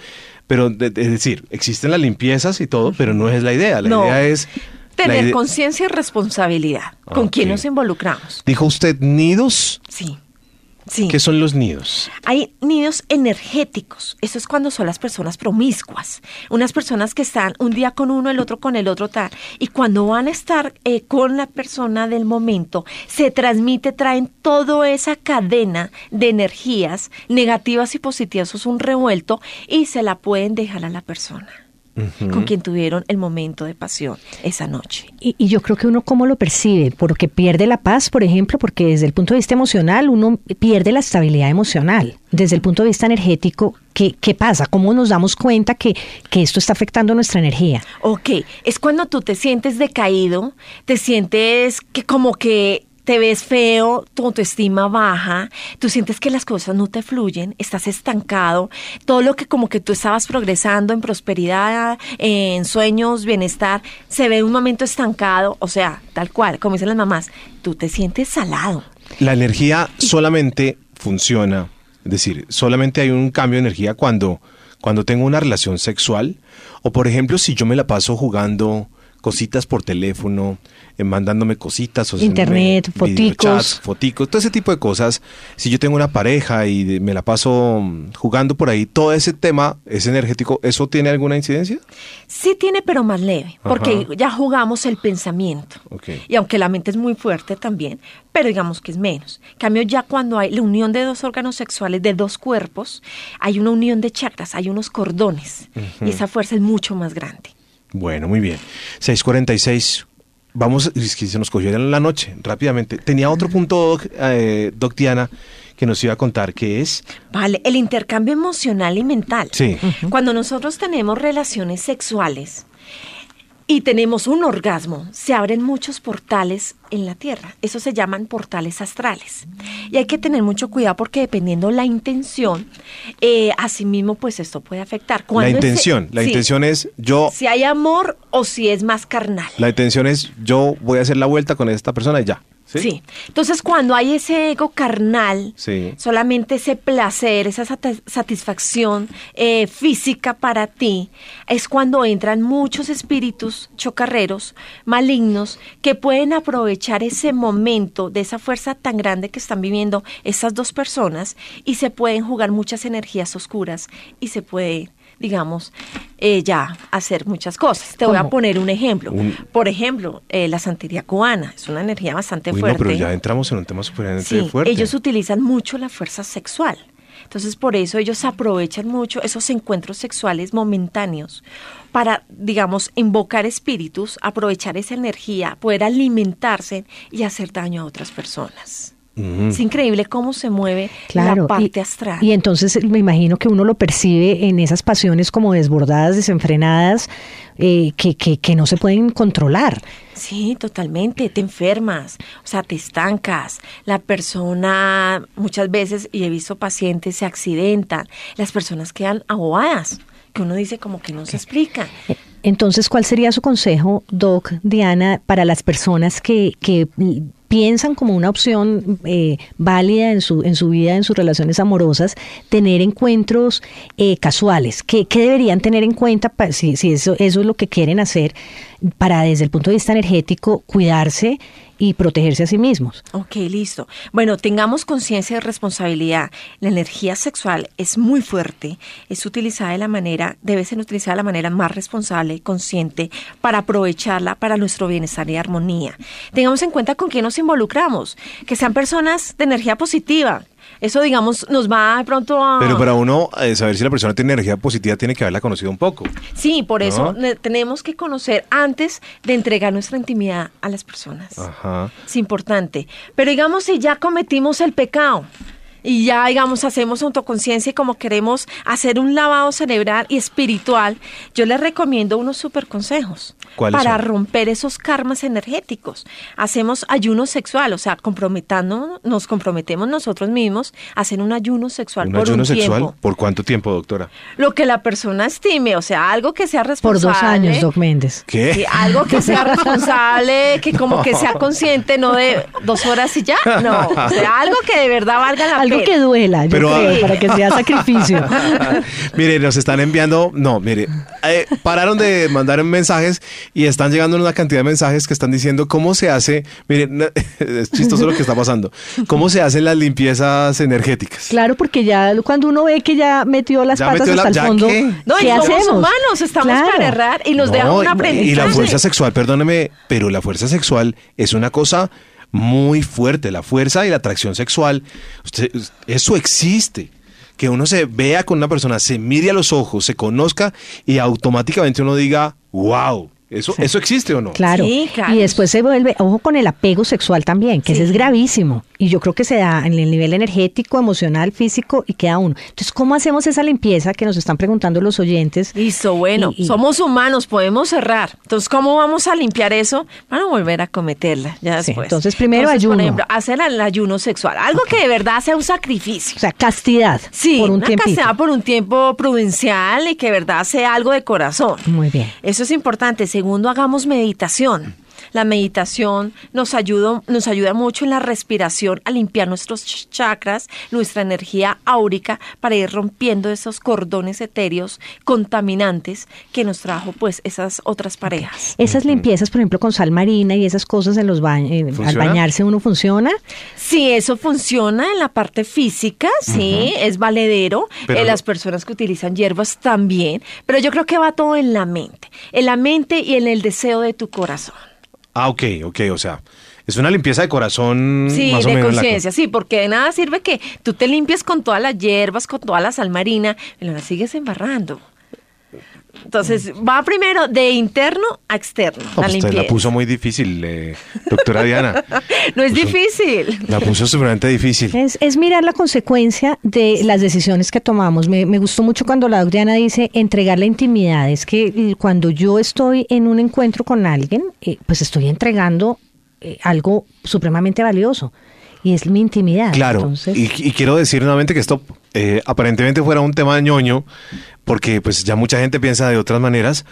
Pero, de- de- es decir, existen las limpiezas y todo, pero no es la idea. La No. idea es... Tener conciencia y responsabilidad. ¿Con Ok. quién nos involucramos? Dijo usted nidos. Sí. Sí. ¿Qué son los nidos? Hay nidos energéticos. Eso es cuando son las personas promiscuas. Unas personas que están un día con uno, el otro con el otro tal. Y cuando van a estar eh, con la persona del momento, se transmite, traen toda esa cadena de energías negativas y positivas. Eso es un revuelto y se la pueden dejar a la persona con quien tuvieron el momento de pasión esa noche. Y, y yo creo que uno cómo lo percibe, porque pierde la paz, por ejemplo, porque desde el punto de vista emocional uno pierde la estabilidad emocional. Desde el punto de vista energético, ¿qué, qué pasa? ¿Cómo nos damos cuenta que, que esto está afectando nuestra energía? Ok, es cuando tú te sientes decaído, te sientes que como que te ves feo, tu autoestima baja, tú sientes que las cosas no te fluyen, estás estancado, todo lo que como que tú estabas progresando en prosperidad, en sueños, bienestar, se ve un momento estancado, o sea, tal cual, como dicen las mamás, tú te sientes salado. La energía solamente funciona, es decir, solamente hay un cambio de energía cuando, cuando tengo una relación sexual o por ejemplo si yo me la paso jugando cositas por teléfono, eh, mandándome cositas, o Internet, me- foticos. videochats, foticos, todo ese tipo de cosas. Si yo tengo una pareja y de- me la paso jugando por ahí, todo ese tema es energético, ¿eso tiene alguna incidencia? Sí tiene, pero más leve, porque Ajá. ya jugamos el pensamiento. Y aunque la mente es muy fuerte también, pero digamos que es menos. En cambio, ya cuando hay la unión de dos órganos sexuales, de dos cuerpos, hay una unión de chakras, hay unos cordones. Y esa fuerza es mucho más grande. Bueno, muy bien. 646. Vamos, es que se nos cogió en la noche, rápidamente. Tenía otro punto, Doc, eh, Doc Diana, que nos iba a contar, que es... Vale, el intercambio emocional y mental. Sí. Cuando nosotros tenemos relaciones sexuales y tenemos un orgasmo, se abren muchos portales en la Tierra. Eso se llaman portales astrales. Y hay que tener mucho cuidado porque dependiendo la intención, eh, asimismo, pues esto puede afectar. La ese- intención, la sí, intención es yo, Si hay amor o si es más carnal. la intención es yo voy a hacer la vuelta con esta persona y ya. ¿Sí? Sí. Entonces, cuando hay ese ego carnal, Sí. solamente ese placer, esa satisfacción eh, física para ti, es cuando entran muchos espíritus chocarreros, malignos, que pueden aprovechar ese momento de esa fuerza tan grande que están viviendo esas dos personas y se pueden jugar muchas energías oscuras y se puede digamos, eh, ya hacer muchas cosas. Te voy a poner un ejemplo. Un- Por ejemplo, eh, la santería cubana es una energía bastante Uy, no, fuerte. pero ya entramos en un tema súper Sí, fuerte. ellos utilizan mucho la fuerza sexual. Entonces, por eso ellos aprovechan mucho esos encuentros sexuales momentáneos para, digamos, invocar espíritus, aprovechar esa energía, poder alimentarse y hacer daño a otras personas. Es increíble cómo se mueve Claro. la parte y, astral. y entonces me imagino que uno lo percibe en esas pasiones como desbordadas, desenfrenadas, eh, que, que, que no se pueden controlar. Sí, totalmente, te enfermas, o sea, te estancas. La persona, muchas veces, y he visto pacientes, se accidentan, las personas quedan ahogadas, que uno dice como que no se explica. Eh, Entonces, ¿cuál sería su consejo, Doc, Diana, para las personas que, que piensan como una opción eh, válida en su, en su vida, en sus relaciones amorosas, tener encuentros eh, casuales. ¿Qué, ¿Qué, deberían tener en cuenta si, si eso, eso es lo que quieren hacer para desde el punto de vista energético cuidarse y protegerse a sí mismos. Ok, listo. Bueno, tengamos conciencia de responsabilidad. La energía sexual es muy fuerte, es utilizada de la manera, debe ser utilizada de la manera más responsable, consciente, para aprovecharla para nuestro bienestar y armonía. Tengamos en cuenta con quién nos involucramos, que sean personas de energía positiva, eso, digamos, nos va de pronto a... Pero para uno eh, saber si la persona tiene energía positiva tiene que haberla conocido un poco. Sí, por eso tenemos que conocer antes de entregar nuestra intimidad a las personas. Ajá. Es importante. Pero digamos, si ya cometimos el pecado, y ya, digamos, hacemos autoconciencia y como queremos hacer un lavado cerebral y espiritual, yo les recomiendo unos super consejos para romper esos karmas energéticos. Hacemos ayuno sexual, o sea, comprometando, nos comprometemos nosotros mismos a hacer un ayuno sexual ¿Un por ayuno un sexual? tiempo. ¿Por cuánto tiempo, doctora? Lo que la persona estime, o sea, algo que sea Por responsable. dos años, Doc Méndez. ¿Qué? Sí, algo que sea responsable, que como que sea consciente, no de dos horas y ya, no, o sea, algo que de verdad valga la Algo que duela, yo Pero, creo, ah, para que sea sacrificio. mire, nos están enviando, no, mire, eh, pararon de mandar mensajes y están llegando una cantidad de mensajes que están diciendo cómo se hace, mire, es chistoso lo que está pasando, cómo se hacen las limpiezas energéticas. Claro, porque ya cuando uno ve que ya metió las Ya patas metió la- hasta el ¿ya fondo, qué? No, y ¿qué somos hacemos? humanos, estamos Claro. para errar y nos No, deja un y- aprendizaje. Y la fuerza sexual, perdóneme, pero la fuerza sexual es una cosa muy fuerte. La fuerza y la atracción sexual, eso existe. Que uno se vea con una persona, se mire a los ojos, se conozca y automáticamente uno diga, wow, ¿eso, ¿eso existe o no? Claro. Sí, claro. Y después se vuelve, ojo con el apego sexual también, que ese es gravísimo. Y yo creo que se da en el nivel energético, emocional, físico y queda uno. Entonces, ¿cómo hacemos esa limpieza que nos están preguntando los oyentes? Listo, bueno, Y- y- somos humanos, podemos cerrar. Entonces, ¿cómo vamos a limpiar eso? Para no volver a cometerla ya Sí, después. entonces, primero Por ayuno. ejemplo, hacer el ayuno sexual, algo que de verdad sea un sacrificio. O sea, castidad Sí, por un una tiempito. castidad por un tiempo prudencial y que de verdad sea algo de corazón. Muy bien. Eso es importante. Segundo, hagamos meditación. La meditación nos ayuda, nos ayuda mucho en la respiración a limpiar nuestros ch- chakras, nuestra energía áurica, para ir rompiendo esos cordones etéreos contaminantes que nos trajo pues esas otras parejas. Esas limpiezas, por ejemplo, con sal marina y esas cosas en los baños, al ¿Funciona? bañarse uno funciona. Sí, eso funciona en la parte física, sí, es valedero. Pero Eh, las personas que utilizan hierbas también, pero yo creo que va todo en la mente, en la mente y en el deseo de tu corazón. Ah, ok, ok, o sea, es una limpieza de corazón Sí, más o de conciencia, sí, porque de nada sirve que tú te limpies con todas las hierbas, con toda la sal marina, pero la sigues embarrando. Entonces, va primero de interno a externo, No, la pues usted limpieza. la puso muy difícil, eh, doctora Diana. no es puso- difícil. La puso sumamente difícil. Es, es mirar la consecuencia de las decisiones que tomamos. Me, me gustó mucho cuando la Adriana dice entregar la intimidad. Es que cuando yo estoy en un encuentro con alguien, eh, pues estoy entregando eh, algo supremamente valioso. Y es mi intimidad. Claro, y, y quiero decir nuevamente que esto eh, aparentemente fuera un tema ñoño, porque pues ya mucha gente piensa de otras maneras,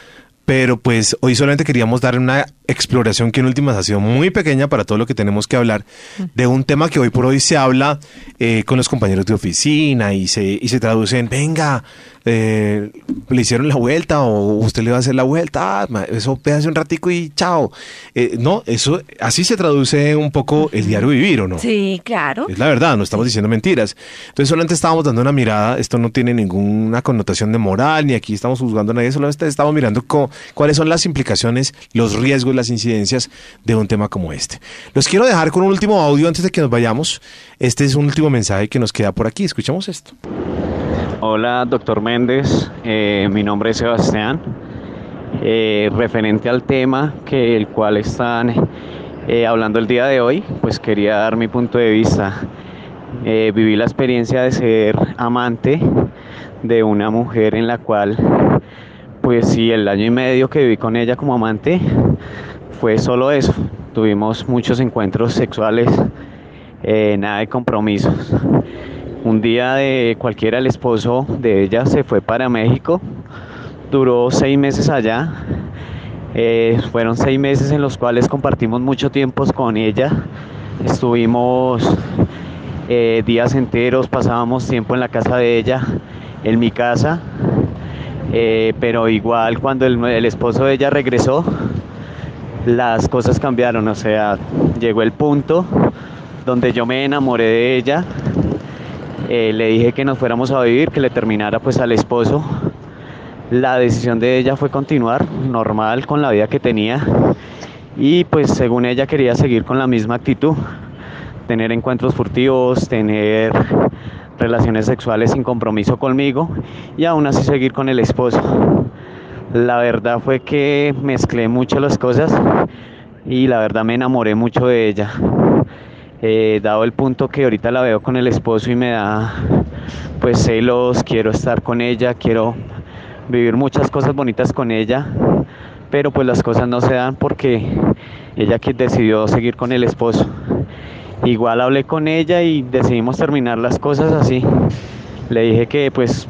pero pues hoy solamente queríamos dar una exploración que en últimas ha sido muy pequeña para todo lo que tenemos que hablar, de un tema que hoy por hoy se habla eh, con los compañeros de oficina y se, y se traduce en, venga, eh, le hicieron la vuelta o usted le va a hacer la vuelta, ah, eso hace un ratico y chao. Eh, no, eso así se traduce un poco el diario vivir, ¿o no? Sí, claro. Es la verdad, no estamos diciendo mentiras. Entonces solamente estábamos dando una mirada, esto no tiene ninguna connotación de moral, ni aquí estamos juzgando a nadie, solamente estamos mirando co- cuáles son las implicaciones, los riesgos, las incidencias de un tema como este. Los quiero dejar con un último audio antes de que nos vayamos. Este es un último mensaje que nos queda por aquí. Escuchamos esto. Hola, doctor Méndez. Eh, mi nombre es Sebastián. Eh, referente al tema que el cual están eh, hablando el día de hoy, pues quería dar mi punto de vista. Viví la experiencia de ser amante de una mujer en la cual, pues sí, el año y medio que viví con ella como amante fue solo eso. Tuvimos muchos encuentros sexuales, nada de compromisos. Un día de cualquiera, el esposo de ella se fue para México, duró seis meses allá. Eh, fueron seis meses en los cuales compartimos mucho tiempo con ella. Estuvimos eh, días enteros, pasábamos tiempo en la casa de ella, en mi casa, eh, pero igual cuando el, el esposo de ella regresó, las cosas cambiaron, o sea, llegó el punto donde yo me enamoré de ella, eh, le dije que nos fuéramos a vivir, que le terminara pues al esposo. La decisión de ella fue continuar normal con la vida que tenía y pues según ella quería seguir con la misma actitud, tener encuentros furtivos, tener relaciones sexuales sin compromiso conmigo y aún así seguir con el esposo. La verdad fue que mezclé mucho las cosas y la verdad me enamoré mucho de ella. Eh, dado el punto que ahorita la veo con el esposo y me da pues celos, quiero estar con ella, quiero vivir muchas cosas bonitas con ella, pero pues las cosas no se dan porque ella decidió seguir con el esposo. Igual hablé con ella y decidimos terminar las cosas así. Le dije que pues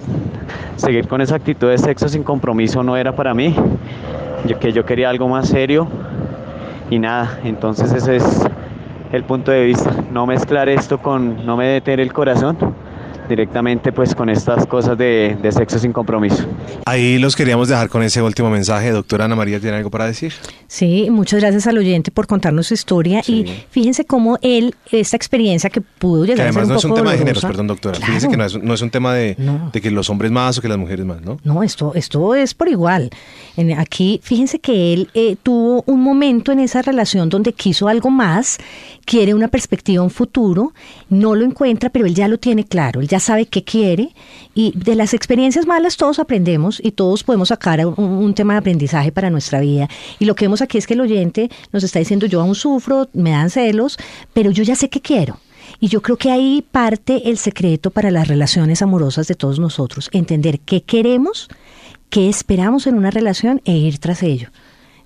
seguir con esa actitud de sexo sin compromiso no era para mí, que yo quería algo más serio y nada, entonces ese es el punto de vista, no mezclar esto con no me detener el corazón directamente pues con estas cosas de, de, sexo sin compromiso. Ahí los queríamos dejar con ese último mensaje. Doctora Ana María, ¿tiene algo para decir? Sí, muchas gracias al oyente por contarnos su historia sí. y fíjense cómo él, esta experiencia que pudo llegar que además a ser un no es un tema de géneros, perdón doctora. Claro. Fíjense que no es, no es un tema de, No. de que los hombres más o que las mujeres más, ¿no? No, esto, esto es por igual. En- aquí, fíjense que él eh, tuvo un momento en esa relación donde quiso algo más, quiere una perspectiva, un futuro, no lo encuentra, pero él ya lo tiene claro, él ya sabe qué quiere y de las experiencias malas todos aprendemos y todos podemos sacar un, tema de aprendizaje para nuestra vida. Y lo que vemos aquí es que el oyente nos está diciendo, yo aún sufro, me dan celos, pero yo ya sé qué quiero. Y yo creo que ahí parte el secreto para las relaciones amorosas de todos nosotros, entender qué queremos, qué esperamos en una relación e ir tras ello.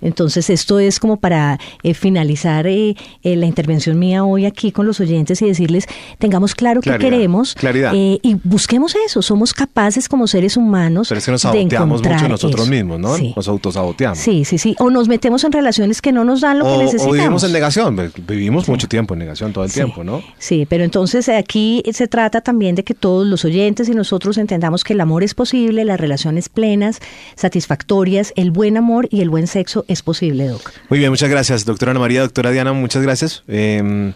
Entonces esto es como para eh, finalizar eh, eh, la intervención mía hoy aquí con los oyentes y decirles, tengamos claro qué Claridad, queremos claridad. eh, y busquemos eso, somos capaces como seres humanos Pero es que nos de mucho nosotros eso. mismos, ¿no? Sí. Nos autosaboteamos. sí, sí, sí, o nos metemos en relaciones que no nos dan lo o, que o necesitamos. vivimos en negación, vivimos mucho tiempo en negación todo el Sí, tiempo, ¿no? Sí, pero entonces aquí se trata también de que todos los oyentes y nosotros entendamos que el amor es posible, las relaciones plenas, satisfactorias, el buen amor y el buen sexo es posible, Doc. Muy bien, muchas gracias, doctora Ana María, doctora Diana, muchas gracias. Eh,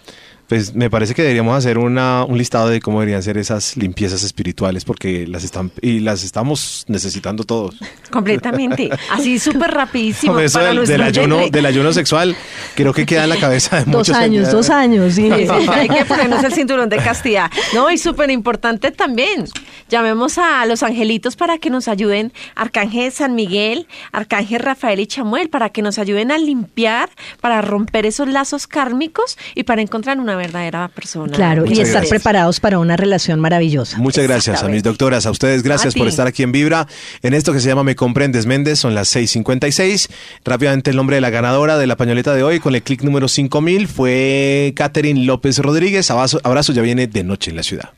pues me parece que deberíamos hacer una, un listado de cómo deberían ser esas limpiezas espirituales, porque las están y las estamos necesitando todos. Completamente. Así súper rapidísimo. Eso para del, del ayuno, oyente. del ayuno sexual, creo que queda en la cabeza de Dos muchos. años, dos años, sí. Hay que ponernos el cinturón de castidad. No, y súper importante también. Llamemos a los angelitos para que nos ayuden, Arcángel San Miguel, Arcángel Rafael y Chamuel, para que nos ayuden a limpiar, para romper esos lazos kármicos y para encontrar una verdadera persona. Claro, y estar gracias. preparados para una relación maravillosa. Muchas gracias a mis doctoras, a ustedes gracias A por estar aquí en Vibra, en esto que se llama Me Comprendes Méndez, son las 6.56. Rápidamente el nombre de la ganadora de la pañoleta de hoy con el clic número 5000 fue Catherine López Rodríguez. Abrazo, abrazo ya viene de noche en la ciudad.